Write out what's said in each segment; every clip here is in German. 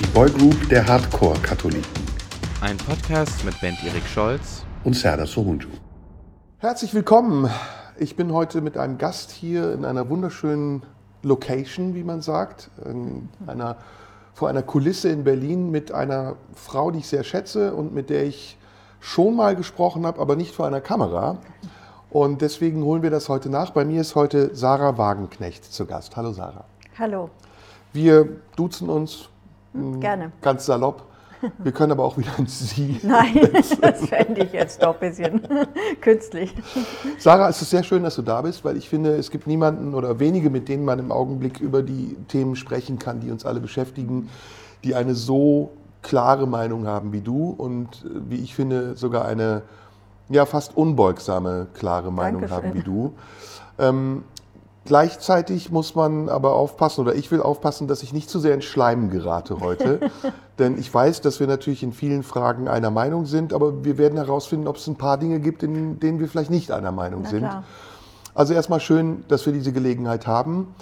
Die Boygroup der Hardcore-Katholiken. Ein Podcast mit Ben Erik Scholz und Serdar Sohunju. Herzlich willkommen. Ich bin heute mit einem Gast hier in einer wunderschönen Location, wie man sagt, in einer, vor einer Kulisse in Berlin mit einer Frau, die ich sehr schätze und mit der ich schon mal gesprochen habe, aber nicht vor einer Kamera. Und deswegen holen wir das heute nach. Bei mir ist heute Sarah Wagenknecht zu Gast. Hallo Sarah. Hallo. Wir duzen uns hm, Gerne. ganz salopp. Wir können aber auch wieder ins Sie. Nein, das fände ich jetzt doch ein bisschen künstlich. Sarah, es ist sehr schön, dass du da bist, weil ich finde, es gibt niemanden oder wenige, mit denen man im Augenblick über die Themen sprechen kann, die uns alle beschäftigen, die eine so klare Meinung haben wie du und äh, wie ich finde, sogar eine ja, fast unbeugsame, klare Meinung Dankeschön. haben wie du. Ähm, gleichzeitig muss man aber aufpassen, oder ich will aufpassen, dass ich nicht zu sehr in Schleim gerate heute. Denn ich weiß, dass wir natürlich in vielen Fragen einer Meinung sind, aber wir werden herausfinden, ob es ein paar Dinge gibt, in denen wir vielleicht nicht einer Meinung Na sind. klar. Also erstmal schön, dass wir diese Gelegenheit haben.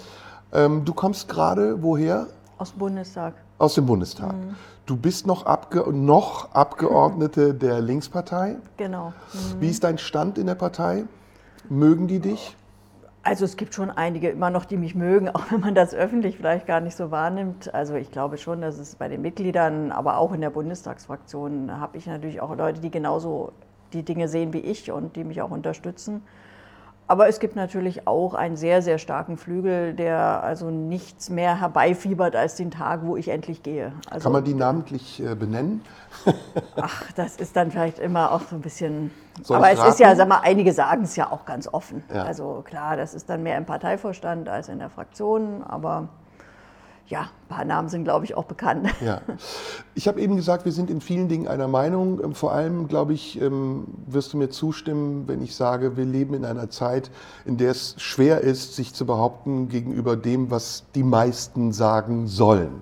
Ähm, du kommst gerade woher? Aus dem Bundestag. Aus dem Bundestag. Mhm. Du bist noch, Abge noch Abgeordnete der Linkspartei. Genau. Wie ist dein Stand in der Partei? Mögen die dich? Also es gibt schon einige immer noch, die mich mögen, auch wenn man das öffentlich vielleicht gar nicht so wahrnimmt. Also ich glaube schon, dass es bei den Mitgliedern, aber auch in der Bundestagsfraktion habe ich natürlich auch Leute, die genauso die Dinge sehen wie ich und die mich auch unterstützen. Aber es gibt natürlich auch einen sehr, sehr starken Flügel, der also nichts mehr herbeifiebert als den Tag, wo ich endlich gehe. Also, Kann man die namentlich äh, benennen? Ach, das ist dann vielleicht immer auch so ein bisschen. Soll aber es ist ja, raten? sag mal, einige sagen es ja auch ganz offen. Ja. Also klar, das ist dann mehr im Parteivorstand als in der Fraktion, aber ja, ein paar Namen sind, glaube ich, auch bekannt. Ja. Ich habe eben gesagt, wir sind in vielen Dingen einer Meinung. Ähm, Vor allem, glaube ich, ähm, wirst du mir zustimmen, wenn ich sage, wir leben in einer Zeit, in der es schwer ist, sich zu behaupten gegenüber dem, was die meisten sagen sollen.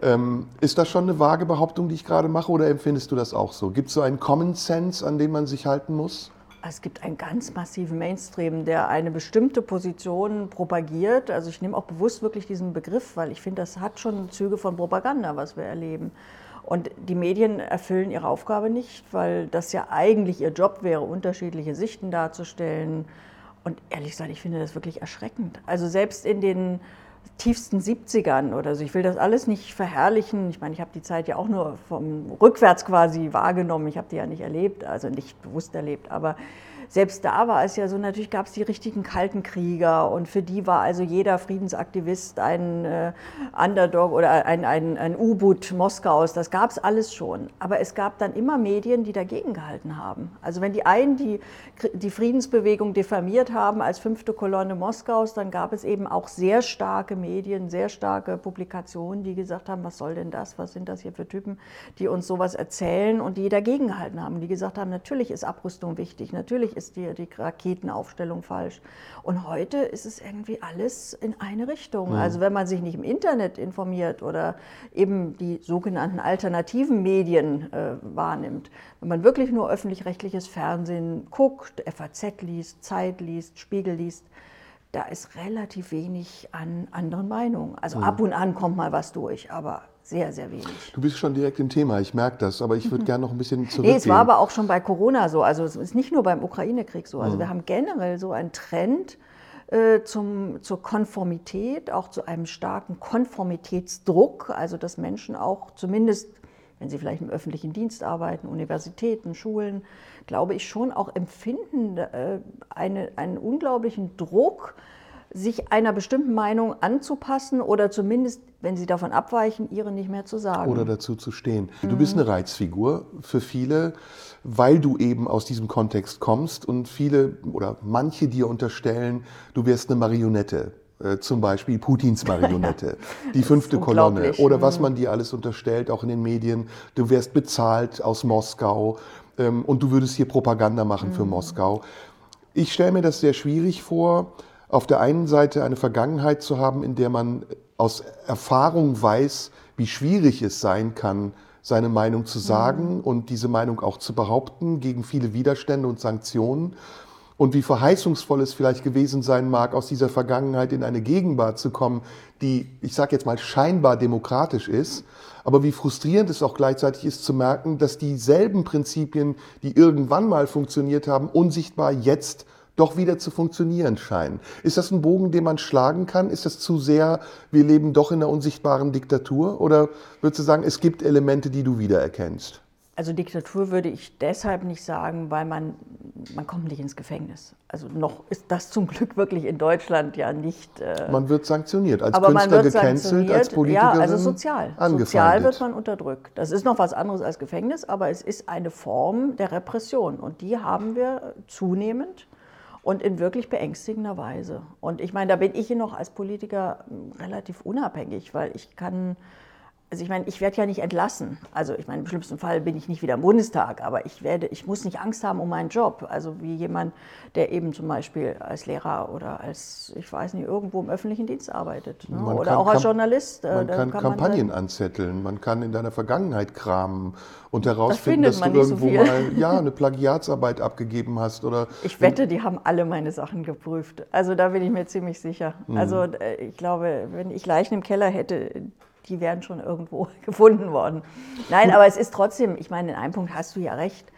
Ähm, Ist das schon eine vage Behauptung, die ich gerade mache, oder empfindest du das auch so? Gibt es so einen Common Sense, an den man sich halten muss? Es gibt einen ganz massiven Mainstream, der eine bestimmte Position propagiert. Also ich nehme auch bewusst wirklich diesen Begriff, weil ich finde, das hat schon Züge von Propaganda, was wir erleben. Und die Medien erfüllen ihre Aufgabe nicht, weil das ja eigentlich ihr Job wäre, unterschiedliche Sichten darzustellen. Und ehrlich gesagt, ich finde das wirklich erschreckend. Also selbst in den tiefsten 70ern oder so. Ich will das alles nicht verherrlichen. Ich meine, ich habe die Zeit ja auch nur vom rückwärts quasi wahrgenommen. Ich habe die ja nicht erlebt, also nicht bewusst erlebt. Aber selbst da war es ja so, natürlich gab es die richtigen kalten Krieger und für die war also jeder Friedensaktivist ein äh, Underdog oder ein, ein, ein U-Boot Moskaus. Das gab es alles schon. Aber es gab dann immer Medien, die dagegen gehalten haben. Also wenn die einen die, die Friedensbewegung diffamiert haben als fünfte Kolonne Moskaus, dann gab es eben auch sehr starke Medien, sehr starke Publikationen, die gesagt haben, was soll denn das, was sind das hier für Typen, die uns sowas erzählen und die dagegen gehalten haben, die gesagt haben, natürlich ist Abrüstung wichtig, natürlich ist die, die Raketenaufstellung falsch. Und heute ist es irgendwie alles in eine Richtung. Also wenn man sich nicht im Internet informiert oder eben die sogenannten alternativen Medien äh, wahrnimmt, wenn man wirklich nur öffentlich-rechtliches Fernsehen guckt, FAZ liest, Zeit liest, Spiegel liest, da ist relativ wenig an anderen Meinungen. Also ab und an kommt mal was durch, aber sehr, sehr wenig. Du bist schon direkt im Thema, ich merke das, aber ich würde gerne noch ein bisschen zurückgehen. Nee, es war aber auch schon bei Corona so. Also es ist nicht nur beim Ukraine-Krieg so. Also wir haben generell so einen Trend äh, zum, zur Konformität, auch zu einem starken Konformitätsdruck. Also dass Menschen auch zumindest, wenn sie vielleicht im öffentlichen Dienst arbeiten, Universitäten, Schulen, glaube ich schon auch empfinden äh, eine, einen unglaublichen Druck, sich einer bestimmten Meinung anzupassen oder zumindest, wenn sie davon abweichen, ihre nicht mehr zu sagen. oder dazu zu stehen. Du bist eine Reizfigur für viele, weil du eben aus diesem Kontext kommst und viele oder manche dir unterstellen, du wärst eine Marionette. Äh, Zum Beispiel Putins Marionette, die fünfte Kolonne oder was man dir alles unterstellt, auch in den Medien. Du wärst bezahlt aus Moskau ähm, und du würdest hier Propaganda machen für Moskau. Ich stelle mir das sehr schwierig vor, auf der einen Seite eine Vergangenheit zu haben, in der man aus Erfahrung weiß, wie schwierig es sein kann, seine Meinung zu sagen und diese Meinung auch zu behaupten gegen viele Widerstände und Sanktionen. und wie verheißungsvoll es vielleicht gewesen sein mag, aus dieser Vergangenheit in eine Gegenwart zu kommen, die, ich sage jetzt mal, scheinbar demokratisch ist, aber wie frustrierend es auch gleichzeitig ist zu merken, dass dieselben Prinzipien, die irgendwann mal funktioniert haben, unsichtbar jetzt doch wieder zu funktionieren scheinen. Ist das ein Bogen, den man schlagen kann? Ist das zu sehr, wir leben doch in einer unsichtbaren Diktatur? Oder würdest du sagen, es gibt Elemente, die du wiedererkennst? Also Diktatur würde ich deshalb nicht sagen, weil man, man kommt nicht ins Gefängnis. Also noch ist das zum Glück wirklich in Deutschland ja nicht. Äh, man wird sanktioniert, als aber Künstler gecancelt, als Politikerin Ja, also sozial. Sozial wird man unterdrückt. Das ist noch was anderes als Gefängnis, aber es ist eine Form der Repression und die haben wir zunehmend und in wirklich beängstigender Weise. Und ich meine, da bin ich noch als Politiker relativ unabhängig, weil ich kann also ich meine, ich werde ja nicht entlassen. Also ich meine, im schlimmsten Fall bin ich nicht wieder im Bundestag, aber ich werde, ich muss nicht Angst haben um meinen Job. Also wie jemand, der eben zum Beispiel als Lehrer oder als, ich weiß nicht, irgendwo im öffentlichen Dienst arbeitet. Ne? Oder auch als Journalist. Äh, man kann, kann Kampagnen man anzetteln, man kann in deiner Vergangenheit kramen und herausfinden, das dass du irgendwo so mal ja, eine Plagiatsarbeit abgegeben hast. Oder ich wette, die haben alle meine Sachen geprüft. Also da bin ich mir ziemlich sicher. Mhm. Also äh, ich glaube, wenn ich Leichen im Keller hätte, die wären schon irgendwo gefunden worden. Nein, aber es ist trotzdem, ich meine, in einem Punkt hast du ja recht.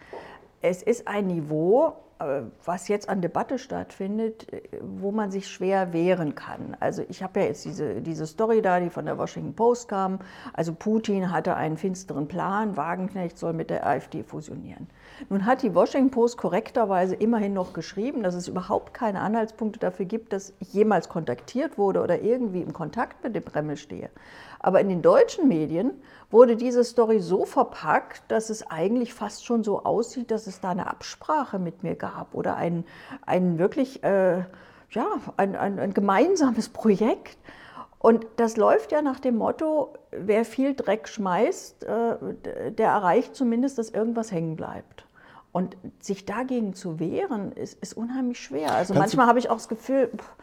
Es ist ein Niveau, äh, was jetzt an Debatte stattfindet, äh, wo man sich schwer wehren kann. Also ich habe ja jetzt diese, diese Story da, die von der Washington Post kam. Also Putin hatte einen finsteren Plan, Wagenknecht soll mit der AfD fusionieren. Nun hat die Washington Post korrekterweise immerhin noch geschrieben, dass es überhaupt keine Anhaltspunkte dafür gibt, dass ich jemals kontaktiert wurde oder irgendwie im Kontakt mit dem Kreml stehe. Aber in den deutschen Medien wurde diese Story so verpackt, dass es eigentlich fast schon so aussieht, dass es da eine Absprache mit mir gab oder ein, ein wirklich äh, ja, ein, ein, ein gemeinsames Projekt. Und das läuft ja nach dem Motto, wer viel Dreck schmeißt, äh, der erreicht zumindest, dass irgendwas hängen bleibt. Und sich dagegen zu wehren, ist, ist unheimlich schwer. Also Kannst manchmal habe ich auch das Gefühl, pff,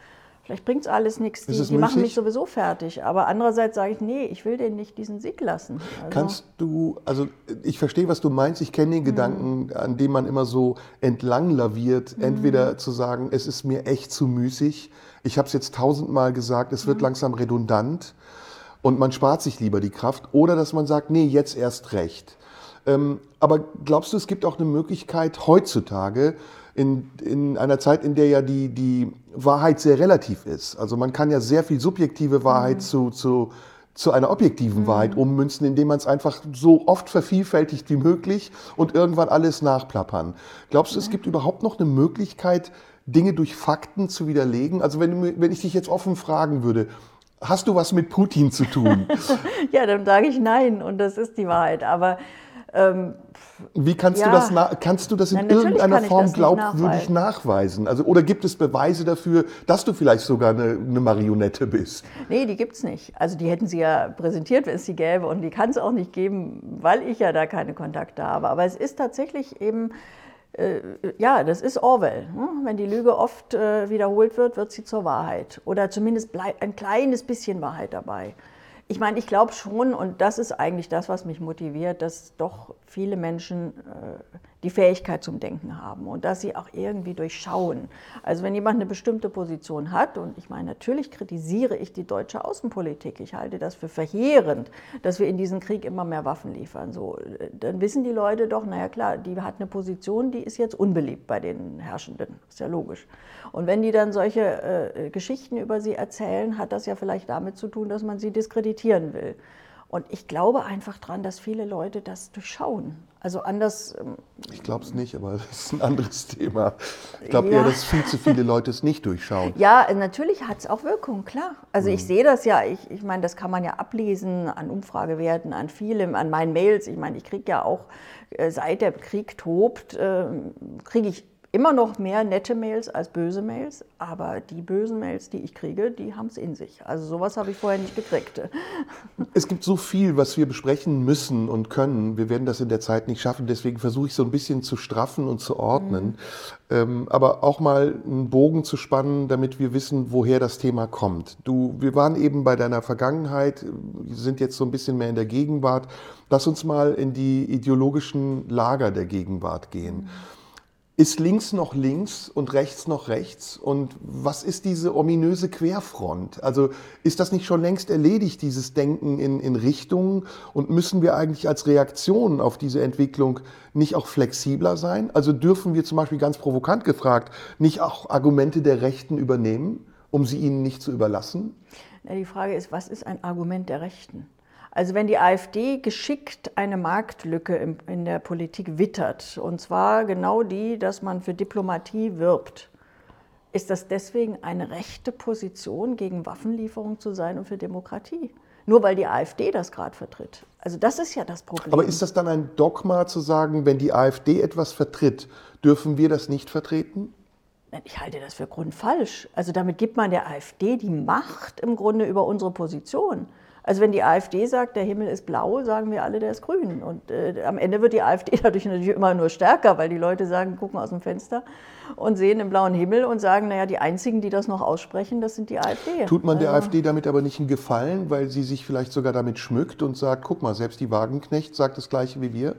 Vielleicht bringt es alles nichts, die, die machen mich sowieso fertig. Aber andererseits sage ich, nee, ich will denen nicht diesen Sieg lassen. Also Kannst du, also ich verstehe, was du meinst, ich kenne den mhm. Gedanken, an dem man immer so entlang laviert, mhm. entweder zu sagen, es ist mir echt zu müßig, ich habe es jetzt tausendmal gesagt, es wird mhm. langsam redundant und man spart sich lieber die Kraft, oder dass man sagt, nee, jetzt erst recht. Ähm, aber glaubst du, es gibt auch eine Möglichkeit heutzutage, in, in einer Zeit, in der ja die, die Wahrheit sehr relativ ist. Also man kann ja sehr viel subjektive Wahrheit mhm. zu, zu, zu einer objektiven mhm. Wahrheit ummünzen, indem man es einfach so oft vervielfältigt wie möglich und irgendwann alles nachplappern. Glaubst du, es gibt überhaupt noch eine Möglichkeit, Dinge durch Fakten zu widerlegen? Also wenn, wenn ich dich jetzt offen fragen würde, hast du was mit Putin zu tun? ja, dann sage ich nein und das ist die Wahrheit. Aber ähm, wie kannst, ja. du das kannst du das in Nein, irgendeiner Form glaubwürdig nachweisen. nachweisen? Also, oder gibt es Beweise dafür, dass du vielleicht sogar eine, eine Marionette bist? Nee, die gibt es nicht. Also die hätten sie ja präsentiert, wenn es sie gäbe. Und die kann es auch nicht geben, weil ich ja da keine Kontakte habe. Aber es ist tatsächlich eben, äh, ja, das ist Orwell. Ne? Wenn die Lüge oft äh, wiederholt wird, wird sie zur Wahrheit. Oder zumindest bleibt ein kleines bisschen Wahrheit dabei. Ich meine, ich glaube schon, und das ist eigentlich das, was mich motiviert, dass doch viele Menschen äh, die Fähigkeit zum Denken haben und dass sie auch irgendwie durchschauen. Also wenn jemand eine bestimmte Position hat, und ich meine, natürlich kritisiere ich die deutsche Außenpolitik, ich halte das für verheerend, dass wir in diesen Krieg immer mehr Waffen liefern, so, dann wissen die Leute doch, naja klar, die hat eine Position, die ist jetzt unbeliebt bei den Herrschenden, ist ja logisch. Und wenn die dann solche äh, Geschichten über sie erzählen, hat das ja vielleicht damit zu tun, dass man sie diskreditieren will. Und ich glaube einfach daran, dass viele Leute das durchschauen. Also anders. Ähm, ich glaube es nicht, aber das ist ein anderes Thema. Ich glaube ja. eher, dass viel zu viele Leute es nicht durchschauen. Ja, natürlich hat es auch Wirkung, klar. Also mhm. ich sehe das ja, ich, ich meine, das kann man ja ablesen an Umfragewerten, an vielem, an meinen Mails. Ich meine, ich kriege ja auch, äh, seit der Krieg tobt, äh, kriege ich immer noch mehr nette Mails als böse Mails, aber die bösen Mails, die ich kriege, die haben es in sich. Also sowas habe ich vorher nicht gekriegt. Es gibt so viel, was wir besprechen müssen und können. Wir werden das in der Zeit nicht schaffen. Deswegen versuche ich so ein bisschen zu straffen und zu ordnen. Mhm. Ähm, aber auch mal einen Bogen zu spannen, damit wir wissen, woher das Thema kommt. Du, wir waren eben bei deiner Vergangenheit, sind jetzt so ein bisschen mehr in der Gegenwart. Lass uns mal in die ideologischen Lager der Gegenwart gehen. Mhm Ist links noch links und rechts noch rechts? Und was ist diese ominöse Querfront? Also ist das nicht schon längst erledigt, dieses Denken in, in Richtungen? Und müssen wir eigentlich als Reaktion auf diese Entwicklung nicht auch flexibler sein? Also dürfen wir zum Beispiel ganz provokant gefragt nicht auch Argumente der Rechten übernehmen, um sie ihnen nicht zu überlassen? Die Frage ist, was ist ein Argument der Rechten? Also wenn die AfD geschickt eine Marktlücke in der Politik wittert, und zwar genau die, dass man für Diplomatie wirbt, ist das deswegen eine rechte Position, gegen Waffenlieferung zu sein und für Demokratie? Nur weil die AfD das gerade vertritt. Also das ist ja das Problem. Aber ist das dann ein Dogma zu sagen, wenn die AfD etwas vertritt, dürfen wir das nicht vertreten? Ich halte das für grundfalsch. Also damit gibt man der AfD die Macht im Grunde über unsere Position. Also wenn die AfD sagt, der Himmel ist blau, sagen wir alle, der ist grün. Und äh, am Ende wird die AfD dadurch natürlich immer nur stärker, weil die Leute sagen, gucken aus dem Fenster und sehen den blauen Himmel und sagen, naja, die einzigen, die das noch aussprechen, das sind die AfD. Tut man der also, AfD damit aber nicht einen Gefallen, weil sie sich vielleicht sogar damit schmückt und sagt, guck mal, selbst die Wagenknecht sagt das gleiche wie wir?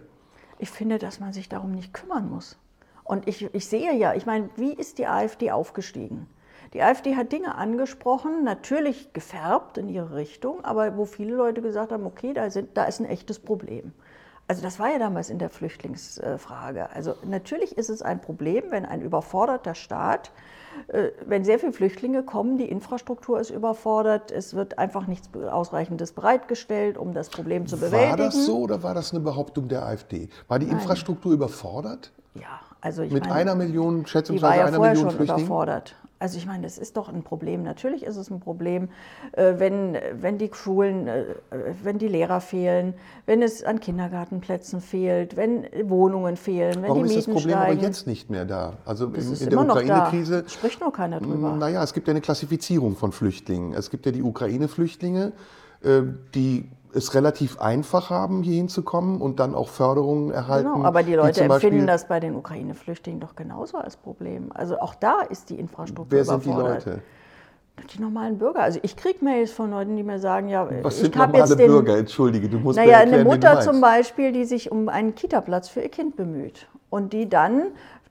Ich finde, dass man sich darum nicht kümmern muss. Und ich, ich sehe ja, ich meine, wie ist die AfD aufgestiegen? Die AfD hat Dinge angesprochen, natürlich gefärbt in ihre Richtung, aber wo viele Leute gesagt haben, okay, da, sind, da ist ein echtes Problem. Also das war ja damals in der Flüchtlingsfrage. Also natürlich ist es ein Problem, wenn ein überforderter Staat, äh, wenn sehr viele Flüchtlinge kommen, die Infrastruktur ist überfordert, es wird einfach nichts Ausreichendes bereitgestellt, um das Problem zu bewältigen. War das so oder war das eine Behauptung der AfD? War die Infrastruktur Nein. überfordert? Ja, also ich Mit meine, einer Million, schätzungsweise die war ja einer vorher Million schon Flüchtlingen? überfordert. Also ich meine, das ist doch ein Problem. Natürlich ist es ein Problem, äh, wenn, wenn die Schulen, äh, wenn die Lehrer fehlen, wenn es an Kindergartenplätzen fehlt, wenn Wohnungen fehlen, wenn Warum die Mieten ist das Problem steigen. aber jetzt nicht mehr da? Also Das in, ist in der Ukraine-Krise. Spricht nur keiner drüber. Naja, es gibt ja eine Klassifizierung von Flüchtlingen. Es gibt ja die Ukraine-Flüchtlinge, äh, die es relativ einfach haben, hier hinzukommen und dann auch Förderungen erhalten. Genau, aber die Leute empfinden das bei den Ukraine-Flüchtlingen doch genauso als Problem. Also auch da ist die Infrastruktur Wer sind die. Leute? Die normalen Bürger. Also ich kriege Mails von Leuten, die mir sagen, ja, Was ich habe jetzt den, Bürger? Entschuldige, du musst Naja, erklären, eine Mutter zum. Beispiel, die sich um einen Kita-Platz für ihr Kind bemüht und die dann,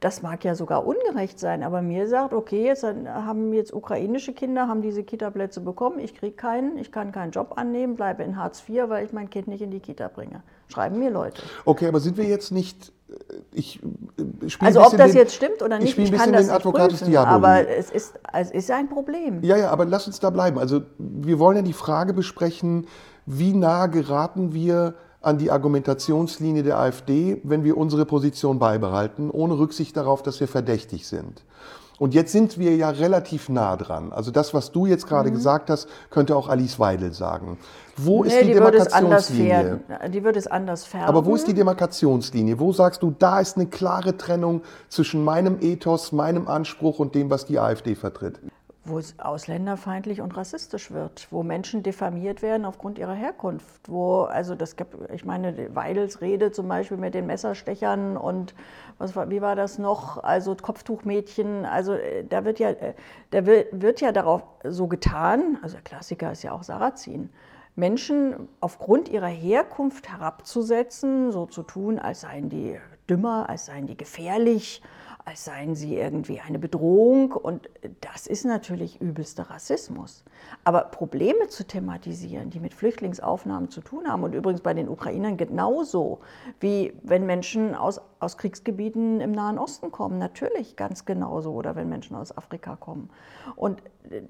das mag ja sogar ungerecht sein, aber mir sagt, okay, jetzt haben jetzt ukrainische Kinder, haben diese Kita-Plätze bekommen, ich kriege keinen, ich kann keinen Job annehmen, bleibe in Hartz IV, weil ich mein Kind nicht in die Kita bringe. Schreiben mir Leute. Okay, aber sind wir jetzt nicht. äh, Ich, äh, spiele Also ob das den, jetzt stimmt oder ich nicht, ein ich kann das nicht prüfen, aber es ist, es ist ein Problem. Ja, ja, aber lass uns da bleiben. Also wir wollen ja die Frage besprechen, wie nah geraten wir an die Argumentationslinie der AfD, wenn wir unsere Position beibehalten, ohne Rücksicht darauf, dass wir verdächtig sind. Und jetzt sind wir ja relativ nah dran. Also das, was du jetzt gerade gesagt hast, könnte auch Alice Weidel sagen. Wo ist Mhm. Nee, die, die anders Demarkationslinie? Die würde es anders färben. Aber wo ist die Demarkationslinie? Wo sagst du, da ist eine klare Trennung zwischen meinem Ethos, meinem Anspruch und dem, was die AfD vertritt? Wo es ausländerfeindlich und rassistisch wird, wo Menschen diffamiert werden aufgrund ihrer Herkunft, wo, also das gibt, ich meine, Weidels Rede zum Beispiel mit den Messerstechern und was war, wie war das noch, also Kopftuchmädchen, also äh, da wird ja, äh, da wird, wird ja darauf so getan, also der Klassiker ist ja auch Sarrazin, Menschen aufgrund ihrer Herkunft herabzusetzen, so zu tun, als seien die dümmer, als seien die gefährlich, als seien sie irgendwie eine Bedrohung. Und das ist natürlich übelster Rassismus. Aber Probleme zu thematisieren, die mit Flüchtlingsaufnahmen zu tun haben, und übrigens bei den Ukrainern genauso, wie wenn Menschen aus, aus Kriegsgebieten im Nahen Osten kommen, natürlich ganz genauso, oder wenn Menschen aus Afrika kommen. Und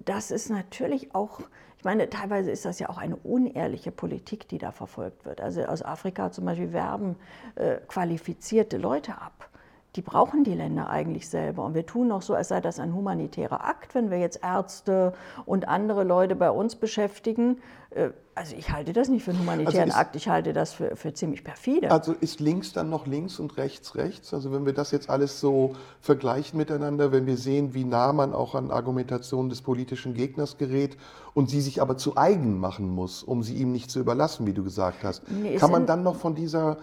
das ist natürlich auch, ich meine, teilweise ist das ja auch eine unehrliche Politik, die da verfolgt wird. Also aus Afrika zum Beispiel werben äh, qualifizierte Leute ab die brauchen die Länder eigentlich selber. Und wir tun noch so, als sei das ein humanitärer Akt, wenn wir jetzt Ärzte und andere Leute bei uns beschäftigen. Äh, Also ich halte das nicht für einen humanitären Also ist- Akt, ich halte das für, für ziemlich perfide. Also ist links dann noch links und rechts rechts? Also wenn wir das jetzt alles so vergleichen miteinander, wenn wir sehen, wie nah man auch an Argumentationen des politischen Gegners gerät und sie sich aber zu eigen machen muss, um sie ihm nicht zu überlassen, wie du gesagt hast, Nee, kann man dann noch von dieser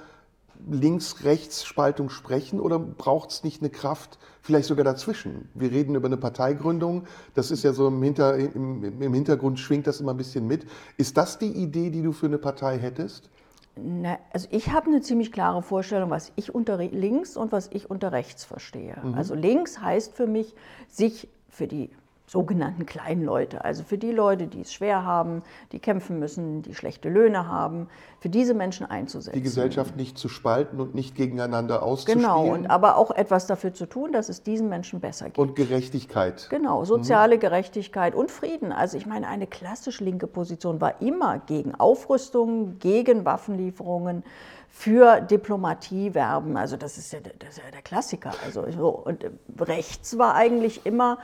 Links-Rechts-Spaltung sprechen oder braucht es nicht eine Kraft, vielleicht sogar dazwischen? Wir reden über eine Parteigründung, das ist ja so im, Hinter, im, im Hintergrund schwingt das immer ein bisschen mit. Ist das die Idee, die du für eine Partei hättest? Na, also ich habe eine ziemlich klare Vorstellung, was ich unter links und was ich unter rechts verstehe. Mhm. Also links heißt für mich, sich für die sogenannten kleinen Leute, also für die Leute, die es schwer haben, die kämpfen müssen, die schlechte Löhne haben, für diese Menschen einzusetzen. Die Gesellschaft nicht zu spalten und nicht gegeneinander auszuspielen. Genau, und aber auch etwas dafür zu tun, dass es diesen Menschen besser geht. Und Gerechtigkeit. Genau, soziale mhm. Gerechtigkeit und Frieden. Also ich meine, eine klassisch linke Position war immer gegen Aufrüstung, gegen Waffenlieferungen, für Diplomatie werben. Also das ist ja, das ist ja der Klassiker. Also so. Und rechts war eigentlich immer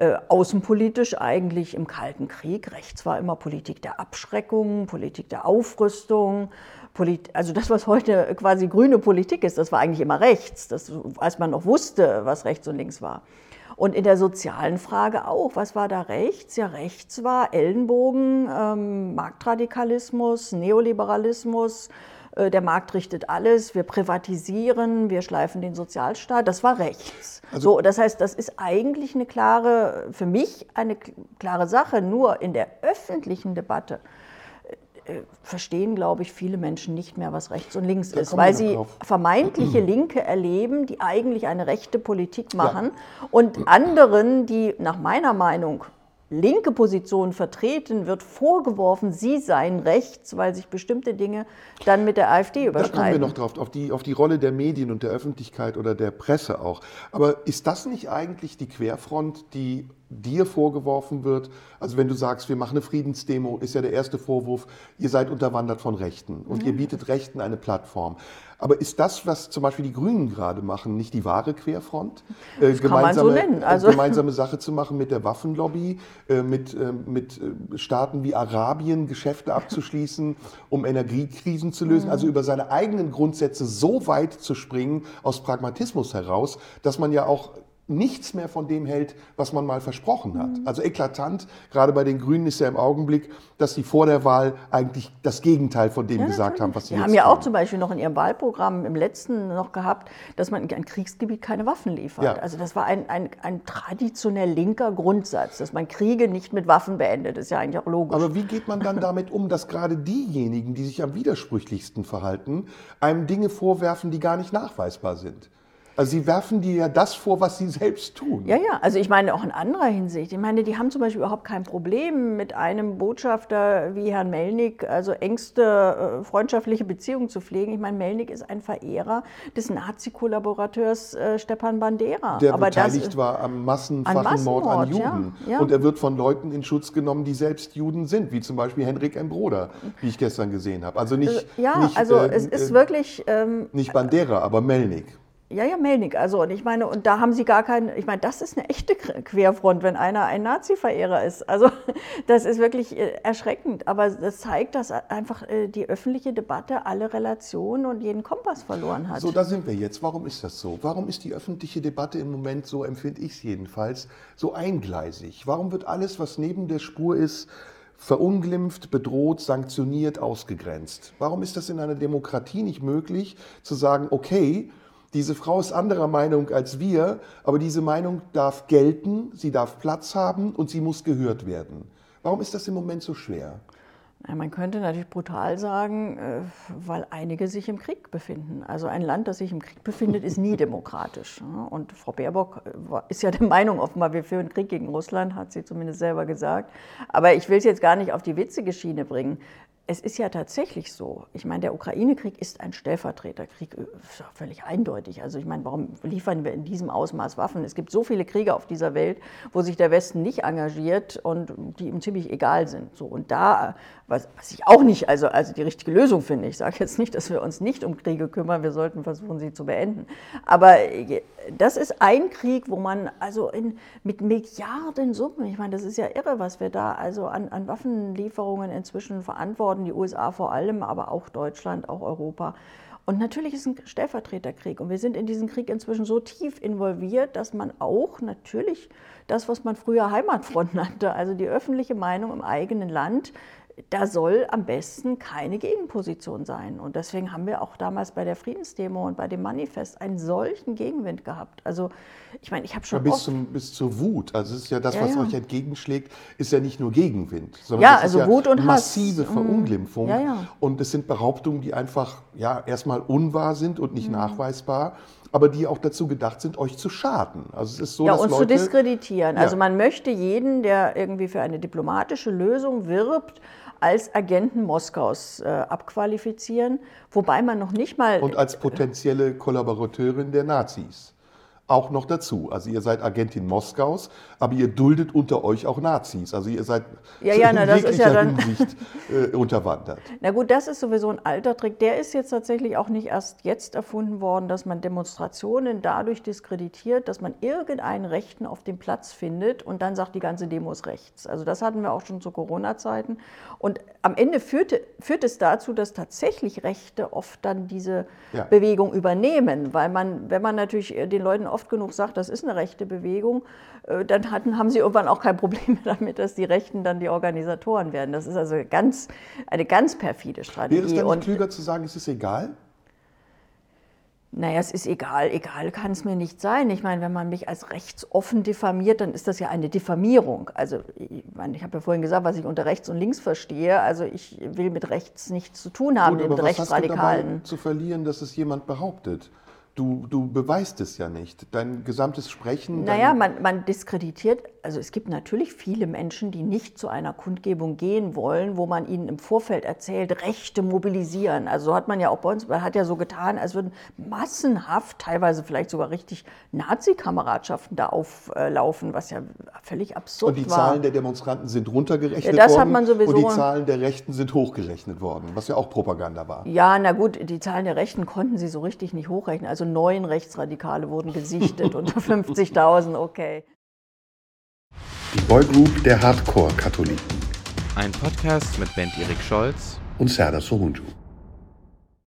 äh, außenpolitisch eigentlich im Kalten Krieg. Rechts war immer Politik der Abschreckung, Politik der Aufrüstung. Polit also das, was heute quasi grüne Politik ist, das war eigentlich immer rechts, das, als man noch wusste, was rechts und links war. Und in der sozialen Frage auch. Was war da rechts? Ja, rechts war Ellenbogen, ähm, Marktradikalismus, Neoliberalismus, der Markt richtet alles, wir privatisieren, wir schleifen den Sozialstaat. Das war rechts. Also so, das heißt, das ist eigentlich eine klare, für mich eine klare Sache. Nur in der öffentlichen Debatte äh, äh, verstehen, glaube ich, viele Menschen nicht mehr, was rechts und links da ist, weil sie drauf. vermeintliche Linke erleben, die eigentlich eine rechte Politik machen ja. und anderen, die nach meiner Meinung linke Position vertreten, wird vorgeworfen, sie seien rechts, weil sich bestimmte Dinge dann mit der AfD überschneiden. Da kommen wir noch drauf, auf die, auf die Rolle der Medien und der Öffentlichkeit oder der Presse auch. Aber ist das nicht eigentlich die Querfront, die dir vorgeworfen wird, also wenn du sagst, wir machen eine Friedensdemo, ist ja der erste Vorwurf, ihr seid unterwandert von Rechten und mhm. ihr bietet Rechten eine Plattform. Aber ist das, was zum Beispiel die Grünen gerade machen, nicht die wahre Querfront? Äh, gemeinsame, so nennen. Also gemeinsame Sache zu machen mit der Waffenlobby, äh, mit, äh, mit äh, Staaten wie Arabien Geschäfte abzuschließen, um Energiekrisen zu lösen. Mhm. Also über seine eigenen Grundsätze so weit zu springen aus Pragmatismus heraus, dass man ja auch nichts mehr von dem hält, was man mal versprochen hat. Mhm. Also eklatant, gerade bei den Grünen ist ja im Augenblick, dass sie vor der Wahl eigentlich das Gegenteil von dem ja, gesagt natürlich. haben, was sie Sie haben ja auch zum Beispiel noch in ihrem Wahlprogramm im letzten noch gehabt, dass man in ein Kriegsgebiet keine Waffen liefert. Ja. Also das war ein, ein, ein traditionell linker Grundsatz, dass man Kriege nicht mit Waffen beendet. Das ist ja eigentlich auch logisch. Aber wie geht man dann damit um, dass gerade diejenigen, die sich am widersprüchlichsten verhalten, einem Dinge vorwerfen, die gar nicht nachweisbar sind? Also Sie werfen dir ja das vor, was Sie selbst tun. Ja, ja, also ich meine auch in anderer Hinsicht. Ich meine, die haben zum Beispiel überhaupt kein Problem mit einem Botschafter wie Herrn Melnik, also engste äh, freundschaftliche Beziehungen zu pflegen. Ich meine, Melnik ist ein Verehrer des Nazi-Kollaborateurs äh, Stepan Bandera. Der Aber beteiligt das, war am massenfachen an Mord an Juden. Ja, ja. Und er wird von Leuten in Schutz genommen, die selbst Juden sind, wie zum Beispiel Henrik M. Broder, wie ich gestern gesehen habe. Also nicht, äh, ja, nicht, also äh, es ist wirklich... Ähm, nicht Bandera, aber Melnik. Ja, ja, Melnik. Also, und ich meine, und da haben sie gar keinen, ich meine, das ist eine echte Querfront, wenn einer ein Nazi-Verehrer ist. Also, das ist wirklich äh, erschreckend. Aber das zeigt, dass einfach äh, die öffentliche Debatte alle Relationen und jeden Kompass verloren hat. So, da sind wir jetzt. Warum ist das so? Warum ist die öffentliche Debatte im Moment, so empfinde ich es jedenfalls, so eingleisig? Warum wird alles, was neben der Spur ist, verunglimpft, bedroht, sanktioniert, ausgegrenzt? Warum ist das in einer Demokratie nicht möglich, zu sagen, okay, diese Frau ist anderer Meinung als wir, aber diese Meinung darf gelten, sie darf Platz haben und sie muss gehört werden. Warum ist das im Moment so schwer? Ja, man könnte natürlich brutal sagen, äh, weil einige sich im Krieg befinden. Also ein Land, das sich im Krieg befindet, ist nie demokratisch. Und Frau Baerbock äh, ist ja der Meinung, offenbar, wir führen Krieg gegen Russland, hat sie zumindest selber gesagt. Aber ich will es jetzt gar nicht auf die witzige Schiene bringen es ist ja tatsächlich so. Ich meine, der Ukraine-Krieg ist ein Stellvertreterkrieg, äh, völlig eindeutig. Also ich meine, warum liefern wir in diesem Ausmaß Waffen? Es gibt so viele Kriege auf dieser Welt, wo sich der Westen nicht engagiert und die ihm ziemlich egal sind. So und da, was, was ich auch nicht, also, also die richtige Lösung finde. Ich sage jetzt nicht, dass wir uns nicht um Kriege kümmern. Wir sollten versuchen, sie zu beenden. Aber äh, das ist ein Krieg, wo man also in, mit Milliarden Summen, ich meine, das ist ja irre, was wir da also an, an Waffenlieferungen inzwischen verantworten, die USA vor allem, aber auch Deutschland, auch Europa. Und natürlich ist ein Stellvertreterkrieg. Und wir sind in diesen Krieg inzwischen so tief involviert, dass man auch natürlich das, was man früher Heimatfront nannte, also die öffentliche Meinung im eigenen Land, da soll am besten keine Gegenposition sein. Und deswegen haben wir auch damals bei der Friedensdemo und bei dem Manifest einen solchen Gegenwind gehabt. Also ich meine, ich habe schon Ja, bis, zum, bis zur Wut. Also es ist ja das, Ja, was ja. euch entgegenschlägt, ist ja nicht nur Gegenwind, sondern Ja, also Wut und Hass. massive Mhm. Verunglimpfung. Ja. Und es sind Behauptungen, die einfach ja erstmal unwahr sind und Mhm. nicht nachweisbar, aber die auch dazu gedacht sind, euch zu schaden. Also es ist so, ja, dass uns zu Leute, diskreditieren. Ja. Also man möchte jeden, der irgendwie für eine diplomatische Lösung wirbt, als Agenten Moskaus äh, abqualifizieren, wobei man noch nicht mal und als potenzielle Kollaborateurin der Nazis. Auch noch dazu. Also ihr seid Agentin Moskaus, aber ihr duldet unter euch auch Nazis. Also ihr seid Ja, ja, in na, das ist ja dann- Hinsicht äh, unterwandert. Na gut, das ist sowieso ein alter Trick. Der ist jetzt tatsächlich auch nicht erst jetzt erfunden worden, dass man Demonstrationen dadurch diskreditiert, dass man irgendeinen Rechten auf dem Platz findet und dann sagt, die ganze Demo ist rechts. Also das hatten wir auch schon zu Corona-Zeiten. Und am Ende führte, führt es dazu, dass tatsächlich Rechte oft dann diese Ja. Bewegung übernehmen, weil man, wenn man natürlich den Leuten oft genug sagt, das ist eine rechte Bewegung, äh, dann hatten, haben sie irgendwann auch kein Problem damit, dass die Rechten dann die Organisatoren werden. Das ist also ganz, eine ganz perfide Wäre es Strategie. dann nicht klüger zu sagen, es ist egal? naja, es ist egal, egal kann es mir nicht sein. Ich meine, wenn man mich als rechtsoffen diffamiert, dann ist das ja eine Diffamierung. Also ich, meine, ich habe ja vorhin gesagt, was ich unter rechts und links verstehe. Also ich will mit rechts nichts zu tun haben, Gut, mit was hast du dabei Rechtsradikalen. zu verlieren, dass es jemand behauptet? Du, du beweist es ja nicht. Dein gesamtes Sprechen. Naja, man, man diskreditiert, also es gibt natürlich viele Menschen, die nicht zu einer Kundgebung gehen wollen, wo man ihnen im Vorfeld erzählt, Rechte mobilisieren. Also so hat man ja auch bei uns, man hat ja so getan, als würden massenhaft, teilweise vielleicht sogar richtig Nazi-Kameradschaften da auflaufen, was ja völlig absurd und die war. Zahlen der Demonstranten sind runtergerechnet Ja, das worden. hat man sowieso- Und die Zahlen der Rechten sind hochgerechnet worden, was ja auch Propaganda war. ja, na gut, die Zahlen der Rechten konnten sie so richtig nicht hochrechnen. Also neun Rechtsradikale wurden gesichtet unter 50.000, okay. Die Boygroup der Hardcore-Katholiken Ein Podcast mit Bent Erik Scholz und Serdar Sohuncu.